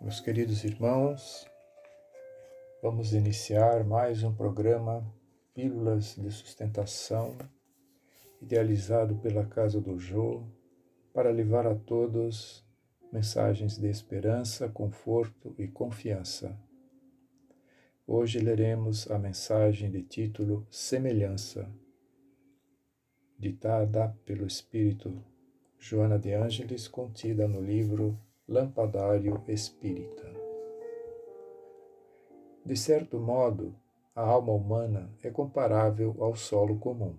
Meus queridos irmãos, vamos iniciar mais um programa Pílulas de Sustentação, idealizado pela Casa do Jô, para levar a todos mensagens de esperança, conforto e confiança. Hoje leremos a mensagem de título Semelhança, ditada pelo Espírito Joana de Ângeles, contida no livro Lampadário Espírita. De certo modo, a alma humana é comparável ao solo comum.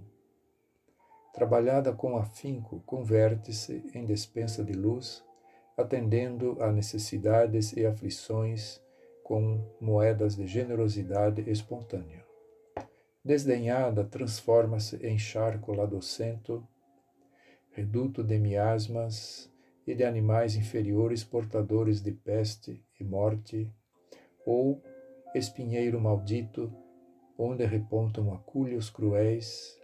Trabalhada com afinco, converte-se em despensa de luz, atendendo a necessidades e aflições com moedas de generosidade espontânea. Desdenhada, transforma-se em charco ladocento, reduto de miasmas e de animais inferiores portadores de peste e morte, ou espinheiro maldito, onde repontam acúlios cruéis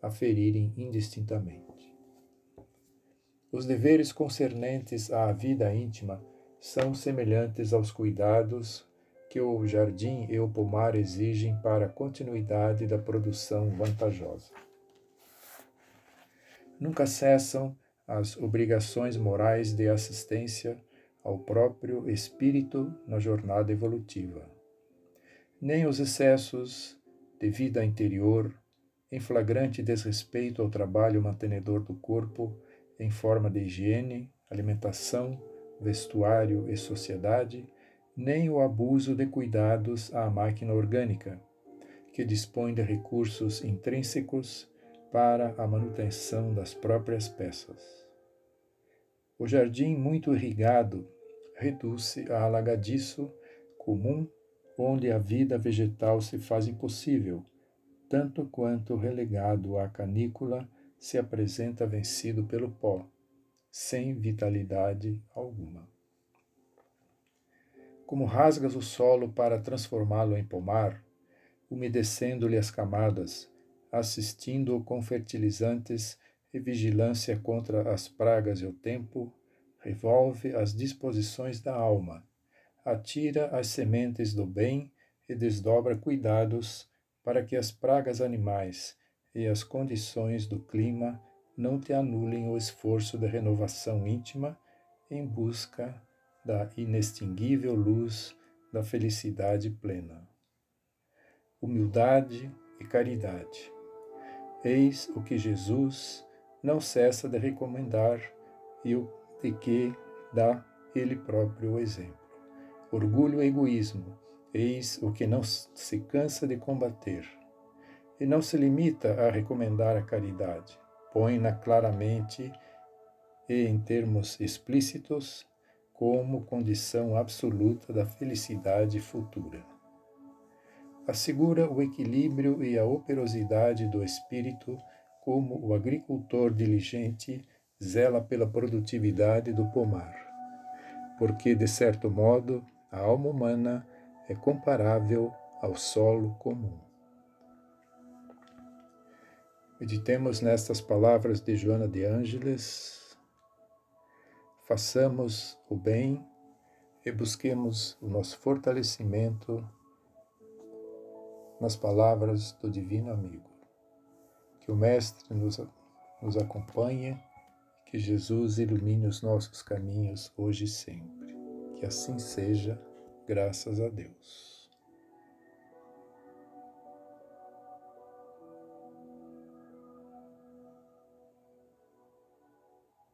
a ferirem indistintamente. Os deveres concernentes à vida íntima são semelhantes aos cuidados que o jardim e o pomar exigem para a continuidade da produção vantajosa. Nunca cessam as obrigações morais de assistência ao próprio espírito na jornada evolutiva. Nem os excessos de vida interior, em flagrante desrespeito ao trabalho mantenedor do corpo em forma de higiene, alimentação, vestuário e sociedade, nem o abuso de cuidados à máquina orgânica, que dispõe de recursos intrínsecos para a manutenção das próprias peças. O jardim muito irrigado reduz-se a alagadiço comum, onde a vida vegetal se faz impossível, tanto quanto relegado à canícula se apresenta vencido pelo pó, sem vitalidade alguma. Como rasgas o solo para transformá-lo em pomar, umedecendo-lhe as camadas, assistindo-o com fertilizantes e vigilância contra as pragas e o tempo, revolve as disposições da alma, atira as sementes do bem e desdobra cuidados para que as pragas animais e as condições do clima não te anulem o esforço de renovação íntima em busca da inextinguível luz da felicidade plena. Humildade e caridade. Eis o que Jesus não cessa de recomendar e o de que dá ele próprio o exemplo. Orgulho e egoísmo, eis o que não se cansa de combater. E não se limita a recomendar a caridade, põe-na claramente e em termos explícitos como condição absoluta da felicidade futura. Assegura o equilíbrio e a operosidade do espírito como o agricultor diligente zela pela produtividade do pomar, porque, de certo modo, a alma humana é comparável ao solo comum. Meditemos nestas palavras de Joana de Ângeles, façamos o bem e busquemos o nosso fortalecimento nas palavras do Divino Amigo. Que o Mestre nos, nos acompanhe, que Jesus ilumine os nossos caminhos hoje e sempre. Que assim seja, graças a Deus.